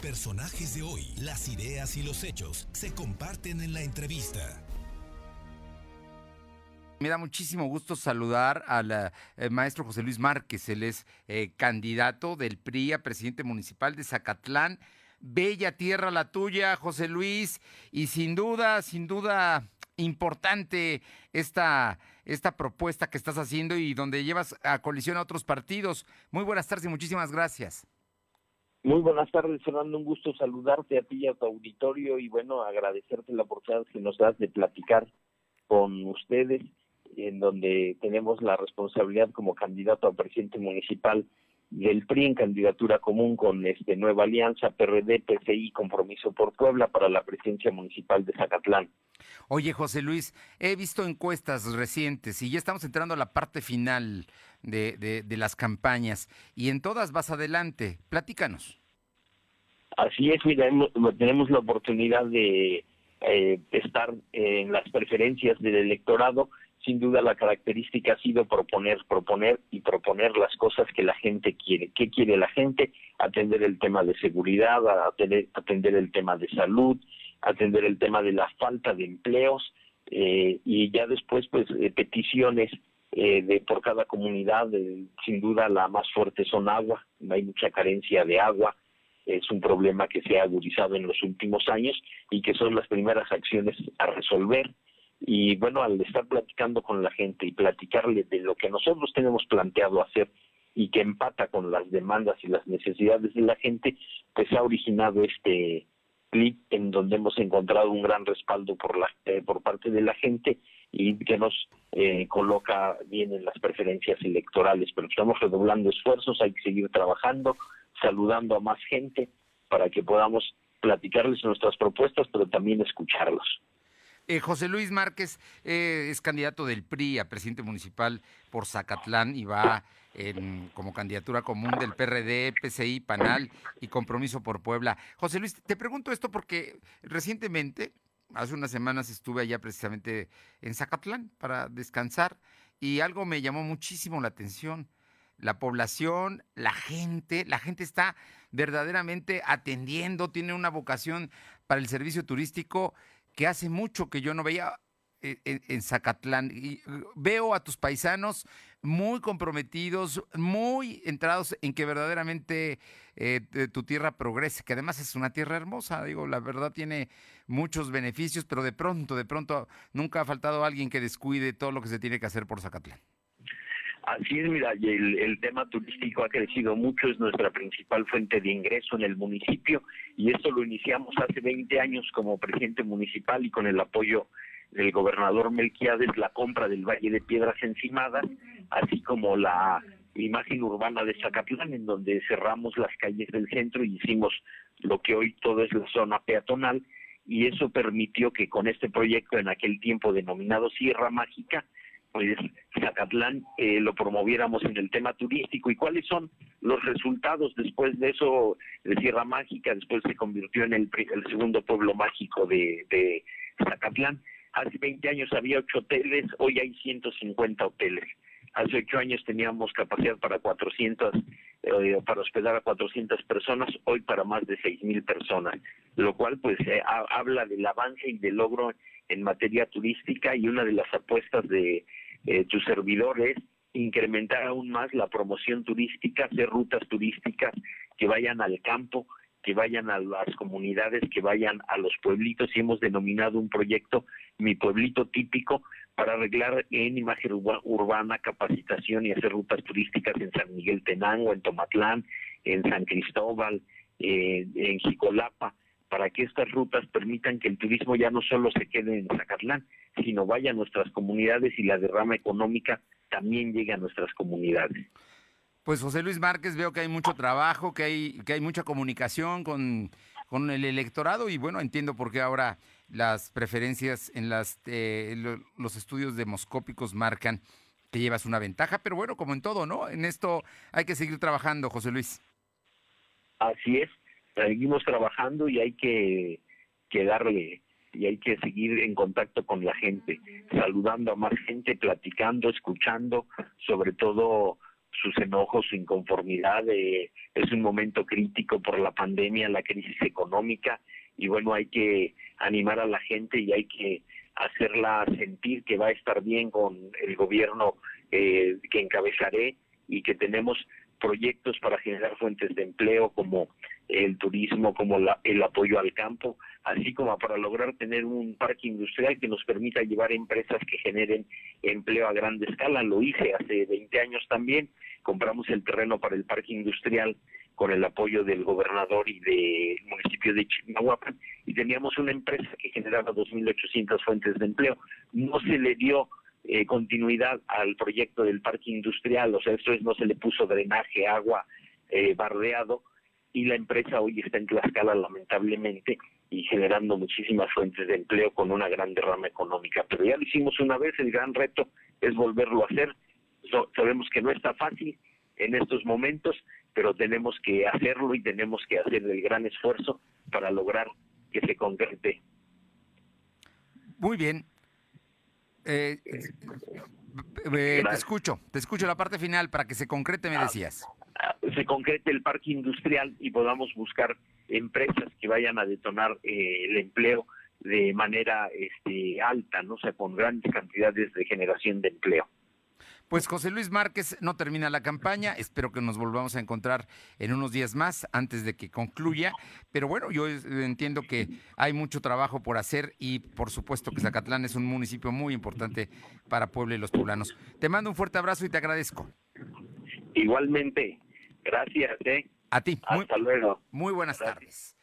Personajes de hoy, las ideas y los hechos se comparten en la entrevista. Me da muchísimo gusto saludar al eh, maestro José Luis Márquez. Él es eh, candidato del PRI a presidente municipal de Zacatlán. Bella tierra la tuya, José Luis, y sin duda, sin duda importante esta, esta propuesta que estás haciendo y donde llevas a colisión a otros partidos. Muy buenas tardes y muchísimas gracias. Muy buenas tardes, Fernando. Un gusto saludarte a ti y a tu auditorio y bueno, agradecerte la oportunidad que nos das de platicar con ustedes, en donde tenemos la responsabilidad como candidato a presidente municipal del PRI en candidatura común con este Nueva Alianza, PRD, PCI, Compromiso por Puebla para la presidencia municipal de Zacatlán. Oye, José Luis, he visto encuestas recientes y ya estamos entrando a la parte final de, de, las campañas y en todas vas adelante. Platícanos. Así es, mira, tenemos la oportunidad de eh, estar en las preferencias del electorado sin duda la característica ha sido proponer, proponer y proponer las cosas que la gente quiere. ¿Qué quiere la gente? Atender el tema de seguridad, atender, el tema de salud, atender el tema de la falta de empleos eh, y ya después pues eh, peticiones eh, de por cada comunidad. sin duda la más fuerte son agua, hay mucha carencia de agua. Es un problema que se ha agudizado en los últimos años y que son las primeras acciones a resolver y bueno, al estar platicando con la gente y platicarle de lo que nosotros tenemos planteado hacer y que empata con las demandas y las necesidades de la gente, pues ha originado este clip en donde hemos encontrado un gran respaldo por la eh, por parte de la gente y que nos eh, coloca bien en las preferencias electorales. Pero estamos redoblando esfuerzos, hay que seguir trabajando, saludando a más gente para que podamos platicarles nuestras propuestas, pero también escucharlos. Eh, José Luis Márquez eh, es candidato del PRI a presidente municipal por Zacatlán y va como candidatura común del PRD, PCI, PANAL y Compromiso por Puebla. José Luis, te pregunto esto porque recientemente, hace unas semanas, estuve allá precisamente en Zacatlán para descansar y algo me llamó muchísimo la atención. La población, la gente, la gente está verdaderamente atendiendo, tiene una vocación para el servicio turístico que hace mucho que yo no veía eh, en, Zacatlán. Y veo a tus paisanos muy comprometidos, muy entrados en que verdaderamente eh, tu tierra progrese, que además es una tierra hermosa, digo, la verdad tiene muchos beneficios, pero de pronto, de pronto nunca ha faltado alguien que descuide todo lo que se tiene que hacer por Zacatlán. Así es, mira, el, el tema turístico ha crecido mucho, es nuestra principal fuente de ingreso en el municipio y esto lo iniciamos hace 20 años como presidente municipal y con el apoyo del gobernador Melquiades, la compra del Valle de Piedras Encimadas, así como la imagen urbana de Zacatlán, en donde cerramos las calles del centro y hicimos lo que hoy todo es la zona peatonal, y eso permitió que con este proyecto en aquel tiempo denominado Sierra Mágica, pues Zacatlán eh, lo promoviéramos en el tema turístico y cuáles son los resultados después de eso de Sierra Mágica, después se convirtió en el, segundo pueblo mágico de, Zacatlán. Hace 20 años había ocho hoteles, hoy hay 150 hoteles. Hace ocho años teníamos capacidad para 400, eh, para hospedar a 400 personas, hoy para más de 6.000 personas, lo cual pues eh, habla del avance y del logro en materia turística y una de las apuestas de eh, tu servidor es incrementar aún más la promoción turística, hacer rutas turísticas que vayan al campo, que vayan a las comunidades, que vayan a los pueblitos. Y hemos denominado un proyecto Mi Pueblito Típico para arreglar en imagen urbana, capacitación y hacer rutas turísticas en San Miguel Tenango, en Tomatlán, en San Cristóbal, eh, en Jicolapa, para que estas rutas permitan que el turismo ya no solo se quede en Zacatlán, sino vaya a nuestras comunidades y la derrama económica también llegue a nuestras comunidades. Pues José Luis Márquez, veo que hay mucho trabajo, que hay, que hay mucha comunicación con, con el electorado y bueno, entiendo por qué ahora las preferencias en las, eh, los estudios demoscópicos marcan que llevas una ventaja, pero bueno, como en todo, ¿no? En esto hay que seguir trabajando, José Luis. Así es, seguimos trabajando y hay que, darle y hay que seguir en contacto con la gente, saludando a más gente, platicando, escuchando, sobre todo sus enojos, su inconformidad. Eh, es un momento crítico por la pandemia, la crisis económica, y bueno, hay que animar a la gente y hay que hacerla sentir que va a estar bien con el gobierno eh, que encabezaré y que tenemos proyectos para generar fuentes de empleo como el turismo, como el apoyo al campo, así como para lograr tener un parque industrial que nos permita llevar empresas que generen empleo a grande escala. Lo hice hace 20 años también, compramos el terreno para el parque industrial con el apoyo del gobernador y del municipio de Chimahuapan y teníamos una empresa que generaba 2.800 fuentes de empleo. No se le dio eh, continuidad al proyecto del parque industrial, o sea, esto es, no se le puso drenaje, agua, eh, bardeado, y la empresa hoy está en Tlaxcala lamentablemente y generando muchísimas fuentes de empleo con una gran derrama económica. Pero ya lo hicimos una vez, el gran reto es volverlo a hacer. sabemos que no está fácil en estos momentos, pero tenemos que hacerlo y tenemos que hacer el gran esfuerzo para lograr que se concrete. Muy bien. Eh, eh, eh, te escucho, te escucho la parte final para que se concrete, me ah, decías. Ah, se concrete el parque industrial y podamos buscar empresas que vayan a detonar el empleo de manera este, alta, no o sea, con grandes cantidades de generación de empleo. Pues José Luis Márquez no termina la campaña, espero que nos volvamos a encontrar en unos días más antes de que concluya, pero bueno, yo entiendo que hay mucho trabajo por hacer y por supuesto que Zacatlán es un municipio muy importante para Puebla y los poblanos. Te mando un fuerte abrazo y te agradezco. Igualmente, gracias. ¿eh? A ti. Hasta luego. Muy buenas tardes.